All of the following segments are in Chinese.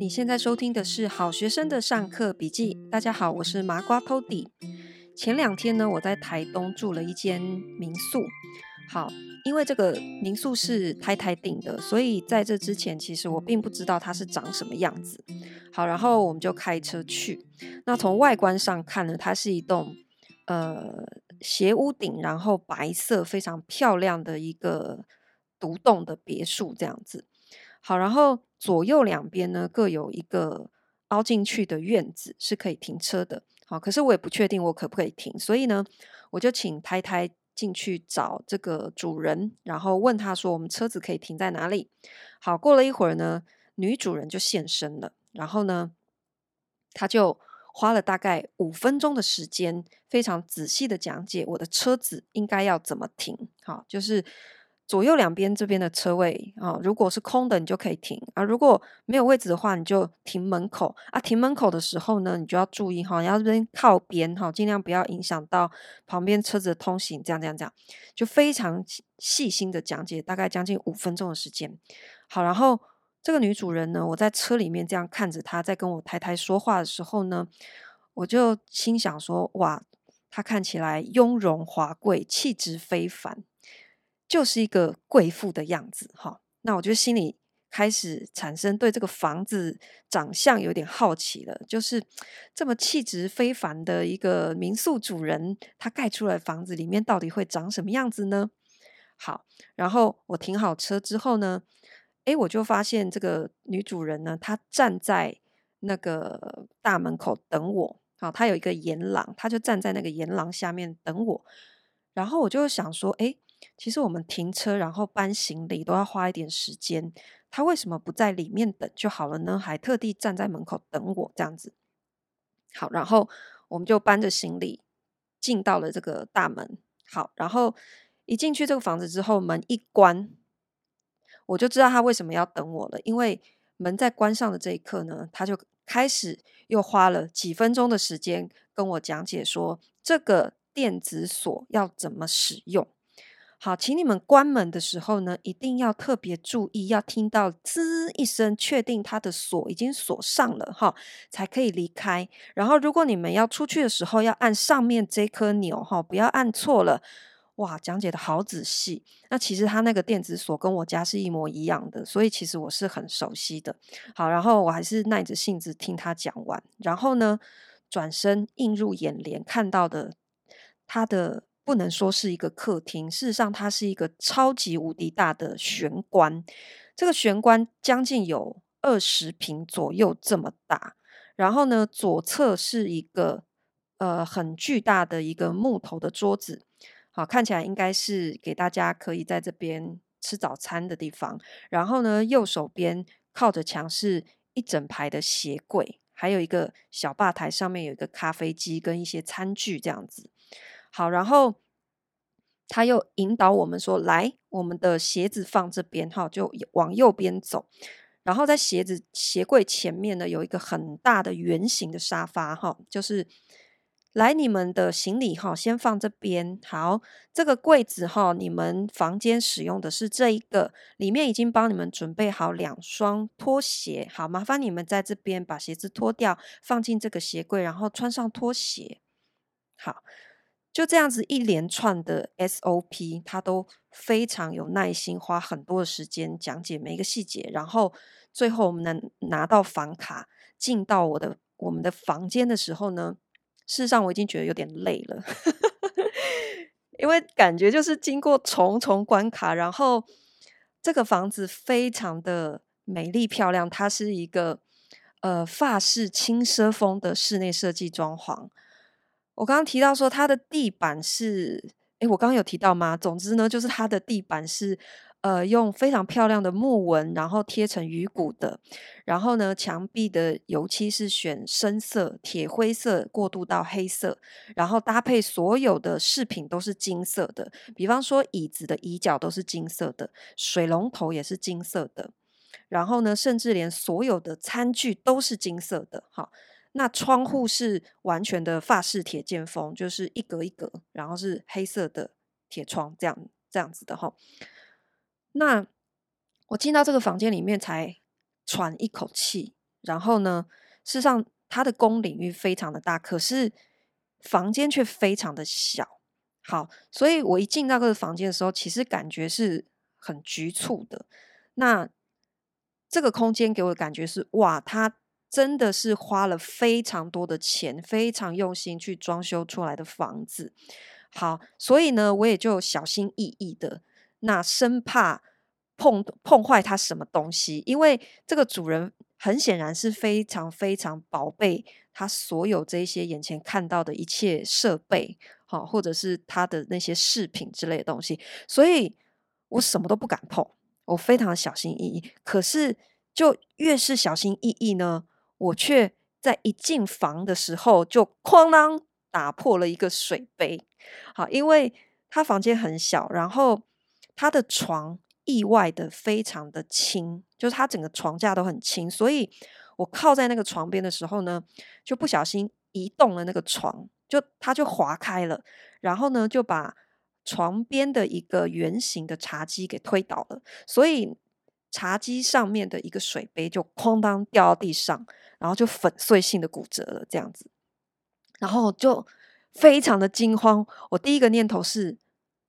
你现在收听的是好学生的上课笔记。大家好，我是麻瓜 Tody。前两天呢，我在台东住了一间民宿。好，因为这个民宿是太太订的，所以在这之前，其实我并不知道它是长什么样子。好，然后我们就开车去。那从外观上看呢，它是一栋呃斜屋顶，然后白色非常漂亮的一个独栋的别墅这样子。好，然后左右两边呢各有一个凹进去的院子，是可以停车的。好，可是我也不确定我可不可以停，所以呢，我就请太太进去找这个主人，然后问他说：“我们车子可以停在哪里？”好，过了一会儿呢，女主人就现身了，然后呢，他就花了大概五分钟的时间，非常仔细的讲解我的车子应该要怎么停。好，就是。左右两边这边的车位啊，如果是空的，你就可以停啊；如果没有位置的话，你就停门口啊。停门口的时候呢，你就要注意哈，你要这边靠边哈，尽量不要影响到旁边车子的通行。这样这样这样，就非常细心的讲解，大概将近五分钟的时间。好，然后这个女主人呢，我在车里面这样看着她在跟我太太说话的时候呢，我就心想说：哇，她看起来雍容华贵，气质非凡。就是一个贵妇的样子哈，那我就心里开始产生对这个房子长相有点好奇了。就是这么气质非凡的一个民宿主人，他盖出来房子里面到底会长什么样子呢？好，然后我停好车之后呢，诶，我就发现这个女主人呢，她站在那个大门口等我。好，她有一个沿廊，她就站在那个沿廊下面等我。然后我就想说，诶。其实我们停车，然后搬行李都要花一点时间。他为什么不在里面等就好了呢？还特地站在门口等我这样子。好，然后我们就搬着行李进到了这个大门。好，然后一进去这个房子之后，门一关，我就知道他为什么要等我了。因为门在关上的这一刻呢，他就开始又花了几分钟的时间跟我讲解说这个电子锁要怎么使用。好，请你们关门的时候呢，一定要特别注意，要听到吱一声，确定它的锁已经锁上了哈，才可以离开。然后，如果你们要出去的时候，要按上面这颗钮哈，不要按错了。哇，讲解的好仔细。那其实它那个电子锁跟我家是一模一样的，所以其实我是很熟悉的。好，然后我还是耐着性子听他讲完。然后呢，转身映入眼帘看到的他的。不能说是一个客厅，事实上它是一个超级无敌大的玄关。这个玄关将近有二十平左右这么大。然后呢，左侧是一个呃很巨大的一个木头的桌子，好，看起来应该是给大家可以在这边吃早餐的地方。然后呢，右手边靠着墙是一整排的鞋柜，还有一个小吧台，上面有一个咖啡机跟一些餐具这样子。好，然后他又引导我们说：“来，我们的鞋子放这边，哈，就往右边走。然后在鞋子鞋柜前面呢，有一个很大的圆形的沙发，哈，就是来你们的行李，哈，先放这边。好，这个柜子，哈，你们房间使用的是这一个，里面已经帮你们准备好两双拖鞋。好，麻烦你们在这边把鞋子脱掉，放进这个鞋柜，然后穿上拖鞋。好。”就这样子一连串的 SOP，他都非常有耐心，花很多的时间讲解每一个细节。然后最后我们能拿到房卡，进到我的我们的房间的时候呢，事实上我已经觉得有点累了，因为感觉就是经过重重关卡。然后这个房子非常的美丽漂亮，它是一个呃法式轻奢风的室内设计装潢。我刚刚提到说，它的地板是，诶，我刚刚有提到吗？总之呢，就是它的地板是，呃，用非常漂亮的木纹，然后贴成鱼骨的。然后呢，墙壁的油漆是选深色铁灰色过渡到黑色，然后搭配所有的饰品都是金色的，比方说椅子的椅脚都是金色的，水龙头也是金色的。然后呢，甚至连所有的餐具都是金色的，好。那窗户是完全的法式铁键风，就是一格一格，然后是黑色的铁窗，这样这样子的哈。那我进到这个房间里面才喘一口气，然后呢，事实上它的公领域非常的大，可是房间却非常的小。好，所以我一进到这个房间的时候，其实感觉是很局促的。那这个空间给我的感觉是，哇，它真的是花了非常多的钱，非常用心去装修出来的房子。好，所以呢，我也就小心翼翼的，那生怕碰碰坏它什么东西，因为这个主人很显然是非常非常宝贝他所有这些眼前看到的一切设备。好，或者是他的那些饰品之类的东西，所以我什么都不敢碰，我非常小心翼翼。可是，就越是小心翼翼呢，我却在一进房的时候就哐当打破了一个水杯。好，因为他房间很小，然后他的床意外的非常的轻，就是他整个床架都很轻，所以我靠在那个床边的时候呢，就不小心移动了那个床。就它就滑开了，然后呢，就把床边的一个圆形的茶几给推倒了，所以茶几上面的一个水杯就哐当掉到地上，然后就粉碎性的骨折了，这样子，然后就非常的惊慌。我第一个念头是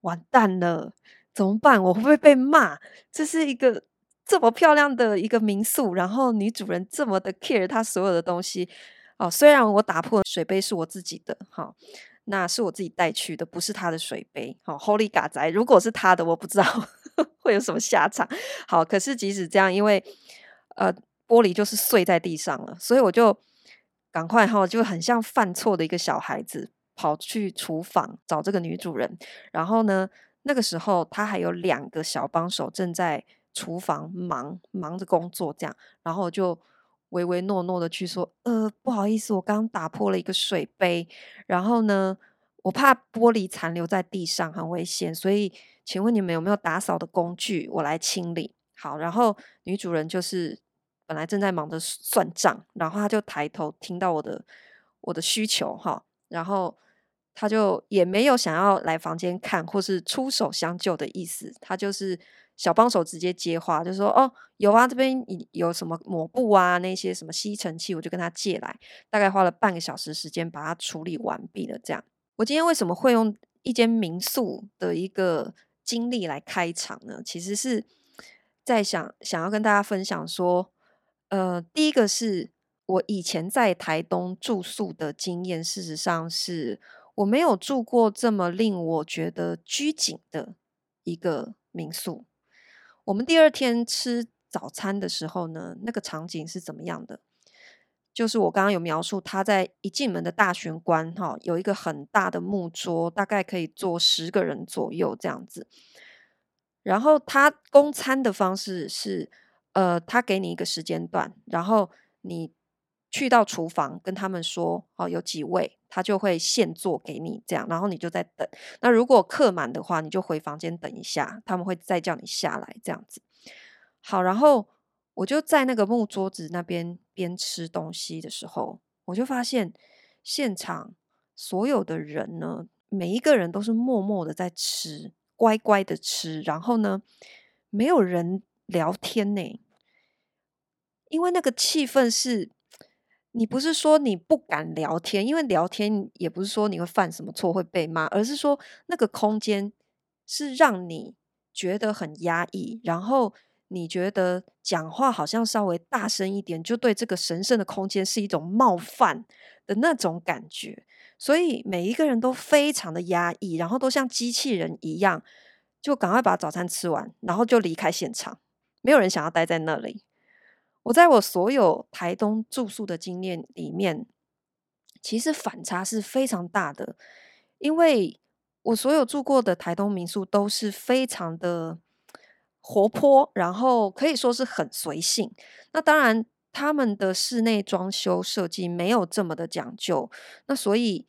完蛋了，怎么办？我会不会被骂？这是一个这么漂亮的一个民宿，然后女主人这么的 care 她所有的东西。哦，虽然我打破水杯是我自己的，哈、那是我自己带去的，不是他的水杯。好、，Holy 嘎仔，如果是他的，我不知道会有什么下场。好，可是即使这样，因为呃玻璃就是碎在地上了，所以我就赶快哈、就很像犯错的一个小孩子，跑去厨房找这个女主人。然后呢，那个时候他还有两个小帮手正在厨房忙忙着工作，这样，然后就。唯唯诺诺的去说，呃，不好意思，我刚打破了一个水杯，然后呢，我怕玻璃残留在地上很危险，所以请问你们有没有打扫的工具，我来清理。好，然后女主人就是本来正在忙着算账，然后她就抬头听到我的我的需求哈，然后她就也没有想要来房间看或是出手相救的意思，她就是。小帮手直接接话，就说：“哦，有啊，这边有什么抹布啊，那些什么吸尘器，我就跟他借来。大概花了半个小时时间把它处理完毕了。这样，我今天为什么会用一间民宿的一个经历来开场呢？其实是在想想要跟大家分享说，呃，第一个是我以前在台东住宿的经验，事实上是我没有住过这么令我觉得拘谨的一个民宿。”我们第二天吃早餐的时候呢，那个场景是怎么样的？就是我刚刚有描述，他在一进门的大玄关，哈，有一个很大的木桌，大概可以坐十个人左右这样子。然后他供餐的方式是，呃，他给你一个时间段，然后你去到厨房跟他们说，哦，有几位。他就会现做给你这样，然后你就在等。那如果客满的话，你就回房间等一下，他们会再叫你下来这样子。好，然后我就在那个木桌子那边边吃东西的时候，我就发现现场所有的人呢，每一个人都是默默的在吃，乖乖的吃，然后呢，没有人聊天呢，因为那个气氛是。你不是说你不敢聊天，因为聊天也不是说你会犯什么错会被骂，而是说那个空间是让你觉得很压抑，然后你觉得讲话好像稍微大声一点，就对这个神圣的空间是一种冒犯的那种感觉，所以每一个人都非常的压抑，然后都像机器人一样，就赶快把早餐吃完，然后就离开现场，没有人想要待在那里。我在我所有台东住宿的经验里面，其实反差是非常大的，因为我所有住过的台东民宿都是非常的活泼，然后可以说是很随性。那当然，他们的室内装修设计没有这么的讲究，那所以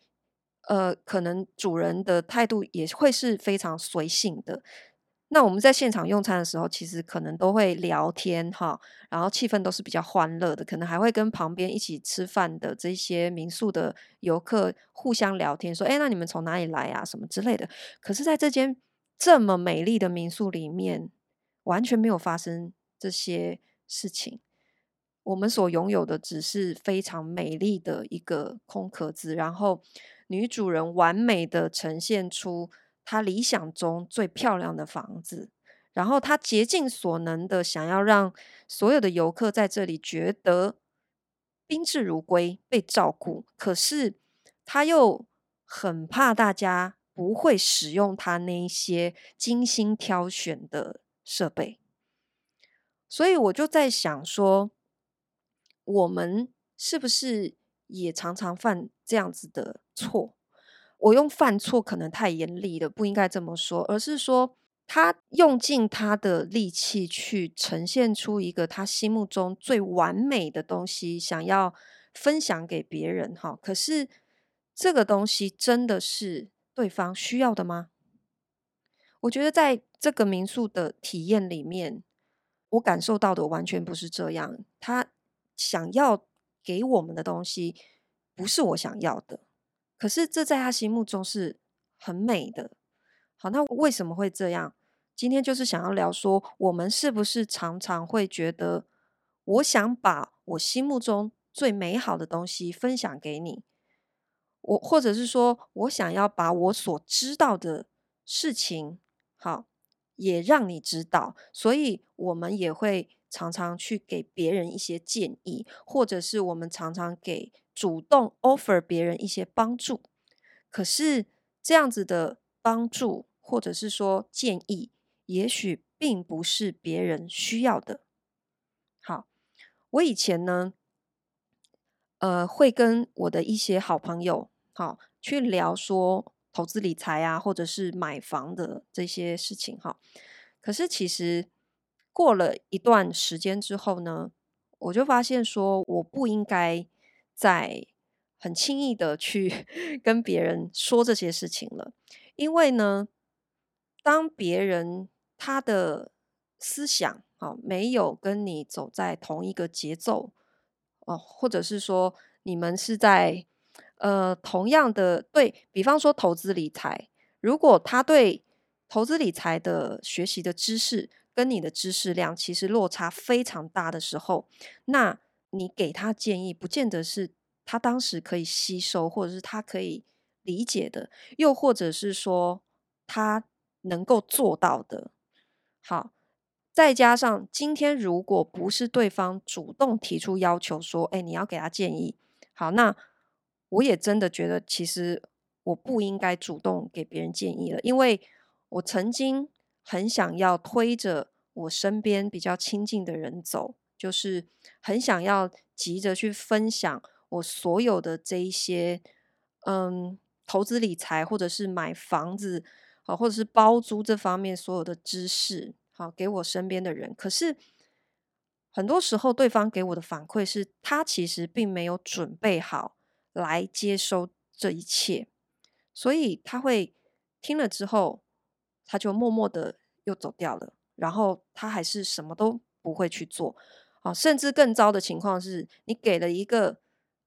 呃，可能主人的态度也会是非常随性的。那我们在现场用餐的时候，其实可能都会聊天哈，然后气氛都是比较欢乐的，可能还会跟旁边一起吃饭的这些民宿的游客互相聊天，说：“哎，那你们从哪里来啊？什么之类的。”可是，在这间这么美丽的民宿里面，完全没有发生这些事情。我们所拥有的只是非常美丽的一个空壳子，然后女主人完美的呈现出她理想中最漂亮的房子，然后她竭尽所能的想要让所有的游客在这里觉得宾至如归、被照顾，可是她又很怕大家不会使用她那一些精心挑选的设备，所以我就在想说。我们是不是也常常犯这样子的错？我用犯错可能太严厉了，不应该这么说，而是说他用尽他的力气去呈现出一个他心目中最完美的东西，想要分享给别人。哈，可是这个东西真的是对方需要的吗？我觉得在这个民宿的体验里面，我感受到的完全不是这样。他。想要给我们的东西不是我想要的，可是这在他心目中是很美的。好，那为什么会这样？今天就是想要聊说，我们是不是常常会觉得，我想把我心目中最美好的东西分享给你，我或者是说我想要把我所知道的事情，好，也让你知道，所以我们也会。常常去给别人一些建议，或者是我们常常给主动 offer 别人一些帮助。可是这样子的帮助，或者是说建议，也许并不是别人需要的。好，我以前呢，呃，会跟我的一些好朋友，好，去聊说投资理财啊，或者是买房的这些事情，哈。可是其实。过了一段时间之后呢，我就发现说，我不应该再很轻易的去 跟别人说这些事情了，因为呢，当别人他的思想啊没有跟你走在同一个节奏哦，或者是说你们是在呃同样的对，比方说投资理财，如果他对投资理财的学习的知识，跟你的知识量其实落差非常大的时候，那你给他建议，不见得是他当时可以吸收，或者是他可以理解的，又或者是说他能够做到的。好，再加上今天如果不是对方主动提出要求说，哎，你要给他建议，好，那我也真的觉得其实我不应该主动给别人建议了，因为我曾经。很想要推着我身边比较亲近的人走，就是很想要急着去分享我所有的这一些，嗯，投资理财或者是买房子，好，或者是包租这方面所有的知识，好，给我身边的人。可是很多时候，对方给我的反馈是他其实并没有准备好来接收这一切，所以他会听了之后。他就默默的又走掉了，然后他还是什么都不会去做，啊，甚至更糟的情况是，你给了一个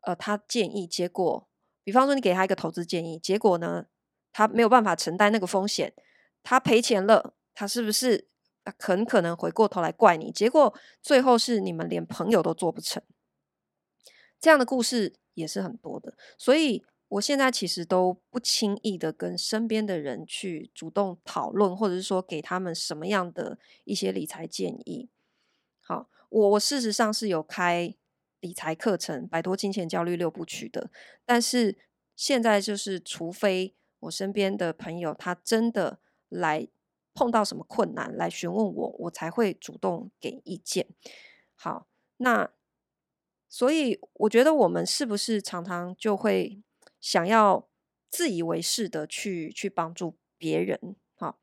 呃他建议，结果，比方说你给他一个投资建议，结果呢，他没有办法承担那个风险，他赔钱了，他是不是很可能回过头来怪你？结果最后是你们连朋友都做不成，这样的故事也是很多的，所以。我现在其实都不轻易的跟身边的人去主动讨论，或者是说给他们什么样的一些理财建议。好，我我事实上是有开理财课程《摆脱金钱焦虑六部曲》的，但是现在就是，除非我身边的朋友他真的来碰到什么困难来询问我，我才会主动给意见。好，那所以我觉得我们是不是常常就会。想要自以为是的去去帮助别人，好，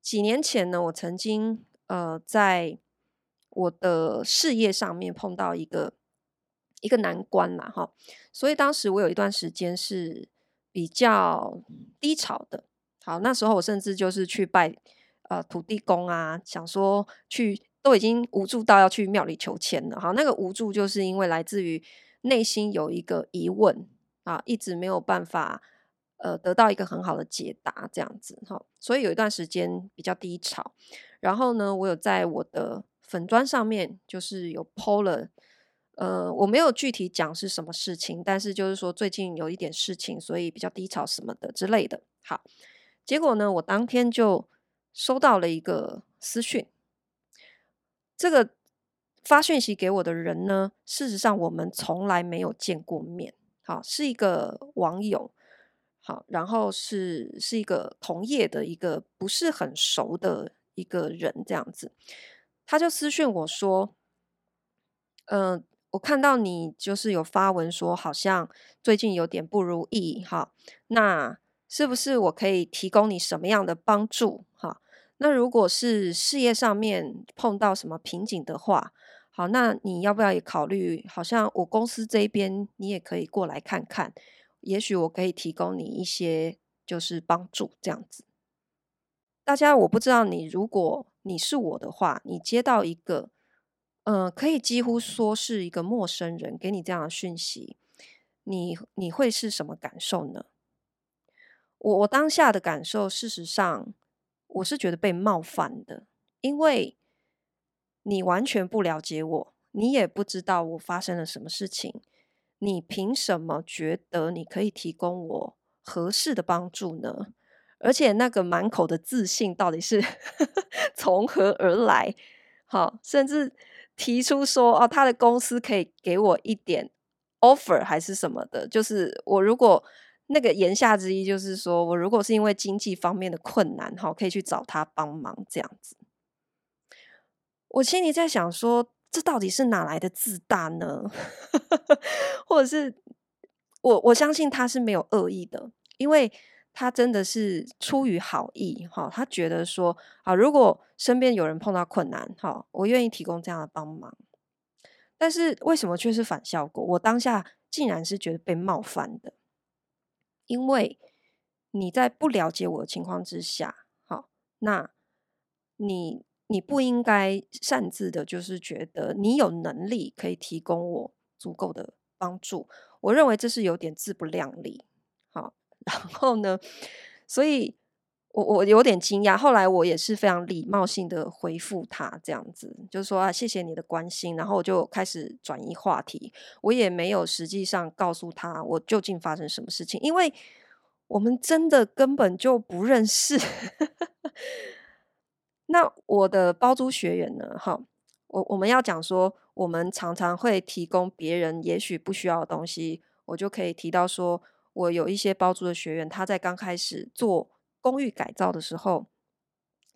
几年前呢，我曾经呃在我的事业上面碰到一个一个难关啦，哈，所以当时我有一段时间是比较低潮的，好，那时候我甚至就是去拜呃土地公啊，想说去都已经无助到要去庙里求签了，好，那个无助就是因为来自于内心有一个疑问。啊，一直没有办法，呃，得到一个很好的解答，这样子哈，所以有一段时间比较低潮。然后呢，我有在我的粉砖上面，就是有 po 了，呃，我没有具体讲是什么事情，但是就是说最近有一点事情，所以比较低潮什么的之类的。好，结果呢，我当天就收到了一个私讯，这个发讯息给我的人呢，事实上我们从来没有见过面。好，是一个网友。好，然后是是一个同业的一个不是很熟的一个人，这样子，他就私讯我说，嗯、我看到你就是有发文说，好像最近有点不如意，哈，那是不是我可以提供你什么样的帮助？那如果是事业上面碰到什么瓶颈的话，好，那你要不要也考虑？好像我公司这边你也可以过来看看，也许我可以提供你一些就是帮助，这样子。大家，我不知道你如果你是我的话，你接到一个。嗯、可以几乎说是一个陌生人给你这样的讯息，你你会是什么感受呢？我我当下的感受，事实上我是觉得被冒犯的，因为你完全不了解我，你也不知道我发生了什么事情，你凭什么觉得你可以提供我合适的帮助呢？而且那个满口的自信到底是 从何而来？好，甚至。提出说哦，他的公司可以给我一点 offer 还是什么的，就是我如果那个言下之意就是说我如果是因为经济方面的困难，哈，可以去找他帮忙这样子。我心里在想说，这到底是哪来的自大呢？或者是我我相信他是没有恶意的，因为。他真的是出于好意，哈，他觉得说，啊，如果身边有人碰到困难，哈，我愿意提供这样的帮忙。但是为什么却是反效果？我当下竟然是觉得被冒犯的，因为你在不了解我的情况之下，好，那你你不应该擅自的，就是觉得你有能力可以提供我足够的帮助。我认为这是有点自不量力，好。然后呢，所以我我有点惊讶。后来我也是非常礼貌性的回复他，这样子就是说啊，谢谢你的关心。然后我就开始转移话题，我也没有实际上告诉他我究竟发生什么事情，因为我们真的根本就不认识。那我的包租学员呢？哈，我我们要讲说，我们常常会提供别人也许不需要的东西，我就可以提到说。我有一些包租的学员，他在刚开始做公寓改造的时候，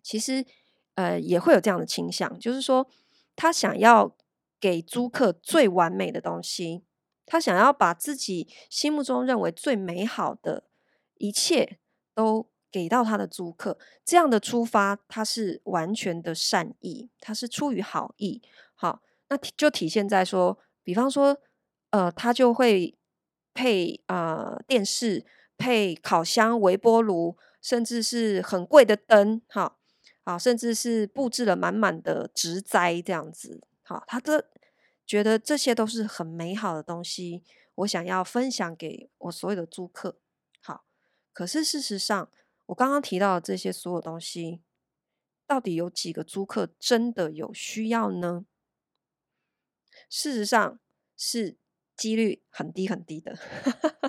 其实呃也会有这样的倾向，就是说他想要给租客最完美的东西，他想要把自己心目中认为最美好的一切都给到他的租客。这样的出发，他是完全的善意，他是出于好意。好，那就体现在说，比方说，呃，他就会。配啊、呃、电视，配烤箱、微波炉，甚至是很贵的灯，哈，啊，甚至是布置了满满的植栽这样子，好，他都觉得这些都是很美好的东西，我想要分享给我所有的租客，好，可是事实上，我刚刚提到的这些所有东西，到底有几个租客真的有需要呢？事实上是。几率很低很低的，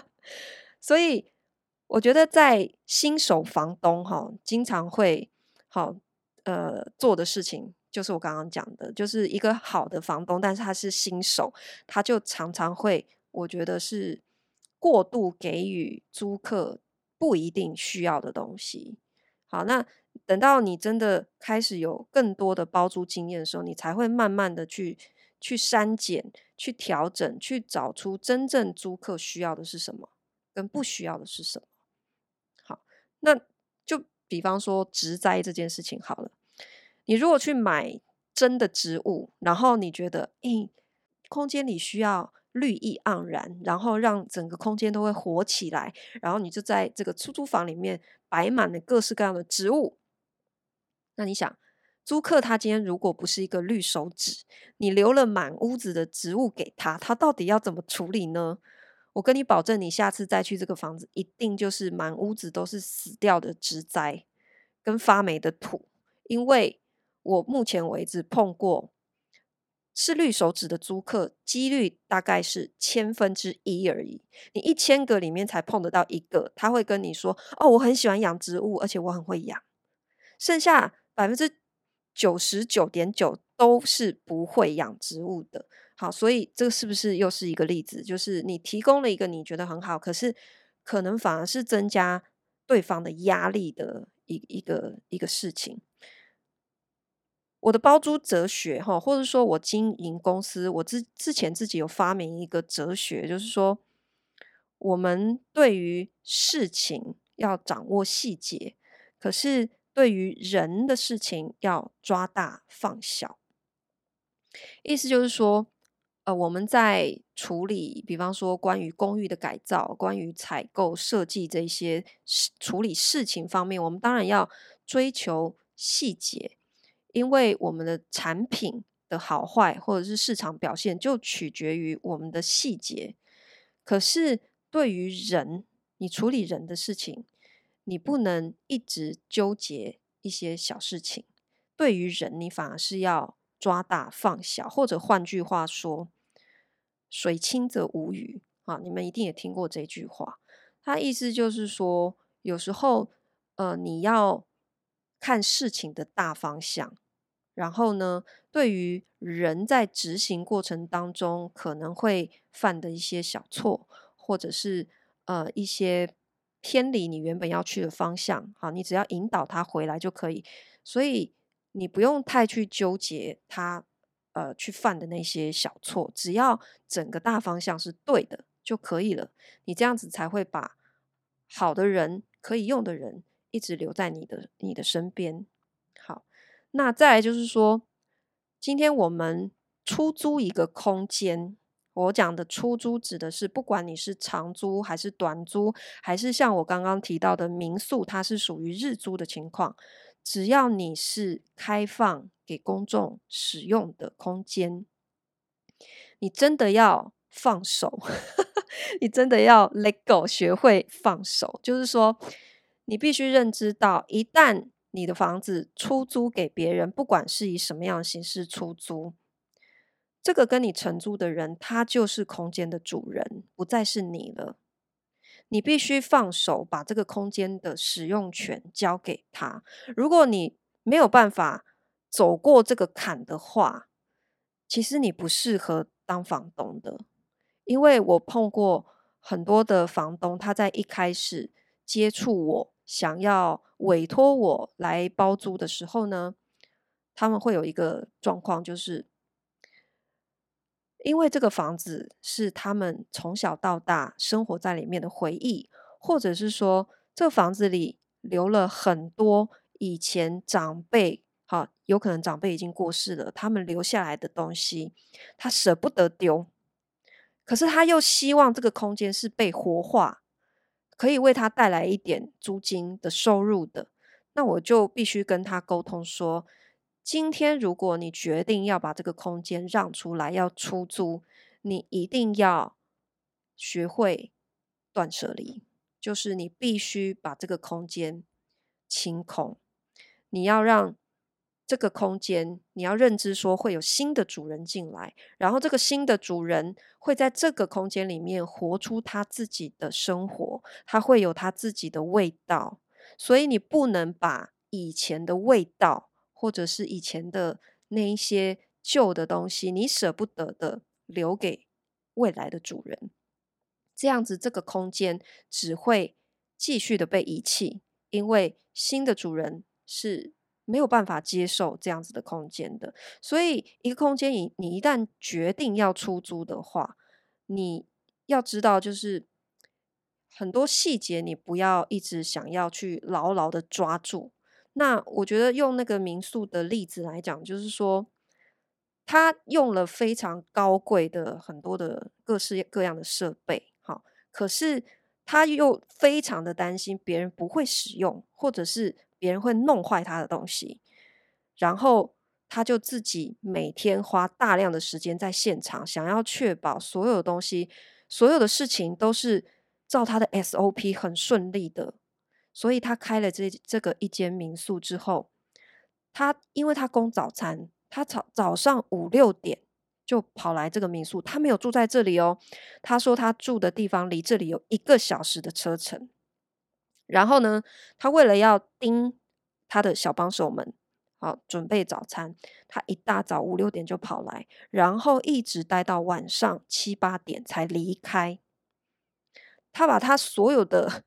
所以我觉得在新手房东哈，经常会好呃做的事情，就是我刚刚讲的，就是一个好的房东，但是他是新手，他就常常会，我觉得是过度给予租客不一定需要的东西。好，那等到你真的开始有更多的包租经验的时候，你才会慢慢的去。去删减、去调整、去找出真正租客需要的是什么，跟不需要的是什么。那就比方说植栽这件事情好了。你如果去买真的植物，然后你觉得，诶，空间里需要绿意盎然，然后让整个空间都会活起来，然后你就在这个出租房里面摆满了各式各样的植物。那你想？租客他今天如果不是一个绿手指，你留了满屋子的植物给他，他到底要怎么处理呢？我跟你保证，你下次再去这个房子，一定就是满屋子都是死掉的植栽跟发霉的土。因为我目前为止碰过是绿手指的租客，几率大概是千分之一而已。你一千个里面才碰得到一个，他会跟你说：“哦，我很喜欢养植物，而且我很会养。”剩下百分之九十九点九都是不会养植物的。好，所以这个是不是又是一个例子？就是你提供了一个你觉得很好，可是可能反而是增加对方的压力的一一个一个事情。我的包租哲学，哈，或者说我经营公司，我之之前自己有发明一个哲学，就是说，我们对于事情要掌握细节，可是对于人的事情要抓大放小。意思就是说，呃，我们在处理，比方说关于公寓的改造、关于采购设计这些处理事情方面，我们当然要追求细节。因为我们的产品的好坏，或者是市场表现，就取决于我们的细节。可是对于人，你处理人的事情，你不能一直纠结一些小事情。对于人，你反而是要抓大放小，或者换句话说，“水清则无鱼”啊，你们一定也听过这句话。它意思就是说，有时候，呃，你要。看事情的大方向，然后呢，对于人在执行过程当中可能会犯的一些小错，或者是呃一些偏离你原本要去的方向，好，你只要引导他回来就可以。所以你不用太去纠结他呃去犯的那些小错，只要整个大方向是对的就可以了。你这样子才会把好的人，可以用的人。一直留在你的你的身边。好，那再来就是说，今天我们出租一个空间，我讲的出租指的是，不管你是长租还是短租，还是像我刚刚提到的民宿，它是属于日租的情况，只要你是开放给公众使用的空间，你真的要放手，你真的要 let go，学会放手，就是说。你必须认知到，一旦你的房子出租给别人，不管是以什么样的形式出租，这个跟你承租的人，他就是空间的主人，不再是你了。你必须放手，把这个空间的使用权交给他。如果你没有办法走过这个坎的话，其实你不适合当房东的，因为我碰过很多的房东，他在一开始接触我。想要委托我来包租的时候呢，他们会有一个状况，就是因为这个房子是他们从小到大生活在里面的回忆，或者是说这个房子里留了很多以前长辈，有可能长辈已经过世了，他们留下来的东西，他舍不得丢，可是他又希望这个空间是被活化。可以为他带来一点租金的收入的，那我就必须跟他沟通说，今天如果你决定要把这个空间让出来要出租，你一定要学会断舍离，就是你必须把这个空间清空，你要让。这个空间，你要认知说会有新的主人进来，然后这个新的主人会在这个空间里面活出他自己的生活，他会有他自己的味道，所以你不能把以前的味道或者是以前的那一些旧的东西，你舍不得的留给未来的主人，这样子这个空间只会继续的被遗弃，因为新的主人是。没有办法接受这样子的空间的，所以一个空间，你你一旦决定要出租的话，你要知道，就是很多细节，你不要一直想要去牢牢的抓住。那我觉得用那个民宿的例子来讲，就是说，他用了非常高贵的很多的各式各样的设备，好，可是他又非常的担心别人不会使用，或者是。别人会弄坏他的东西，然后他就自己每天花大量的时间在现场，想要确保所有东西、所有的事情都是照他的 SOP 很顺利的。所以他开了这这个一间民宿之后，他因为他供早餐，他早早上五六点就跑来这个民宿，他没有住在这里哦。他说他住的地方离这里有一个小时的车程。然后呢，他为了要盯他的小帮手们，好准备早餐，他一大早五六点就跑来，然后一直待到晚上七八点才离开。他把他所有的，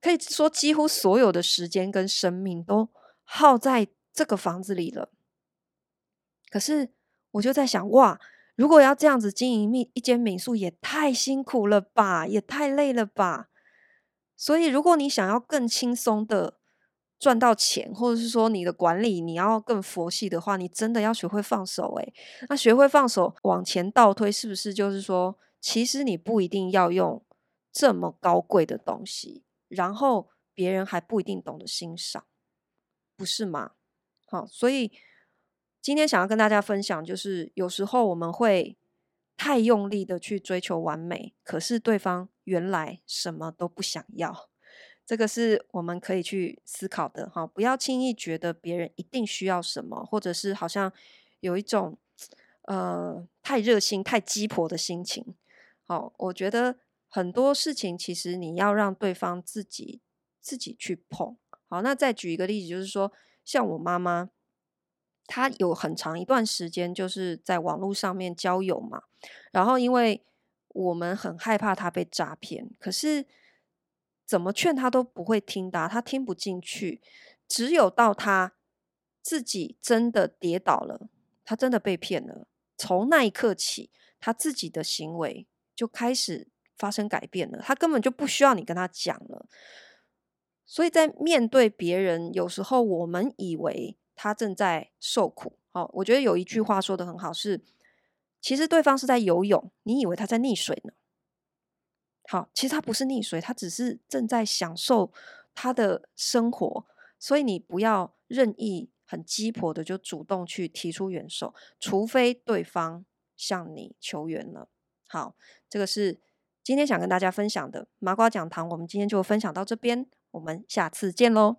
可以说几乎所有的时间跟生命都耗在这个房子里了。可是我就在想，哇，如果要这样子经营一一间民宿，也太辛苦了吧，也太累了吧。所以，如果你想要更轻松的赚到钱，或者是说你的管理你要更佛系的话，你真的要学会放手。诶，那学会放手，往前倒推，是不是就是说，其实你不一定要用这么高贵的东西，然后别人还不一定懂得欣赏，不是吗？好，所以。今天想要跟大家分享，就是有时候我们会太用力的去追求完美，可是对方原来什么都不想要，这个是我们可以去思考的哈。不要轻易觉得别人一定需要什么，或者是好像有一种呃太热心、太鸡婆的心情。好，我觉得很多事情其实你要让对方自己自己去碰。好，那再举一个例子，就是说像我妈妈。他有很长一段时间就是在网络上面交友嘛，然后因为我们很害怕他被诈骗，可是怎么劝他都不会听的，他听不进去。只有到他自己真的跌倒了，他真的被骗了，从那一刻起，他自己的行为就开始发生改变了，他根本就不需要你跟他讲了。所以在面对别人，有时候我们以为。他正在受苦，好，我觉得有一句话说得很好，是其实对方是在游泳，你以为他在溺水呢？好，其实他不是溺水，他只是正在享受他的生活，所以你不要任意很鸡婆的就主动去提出援手，除非对方向你求援了。好，这个是今天想跟大家分享的麻瓜讲堂，我们今天就分享到这边，我们下次见喽。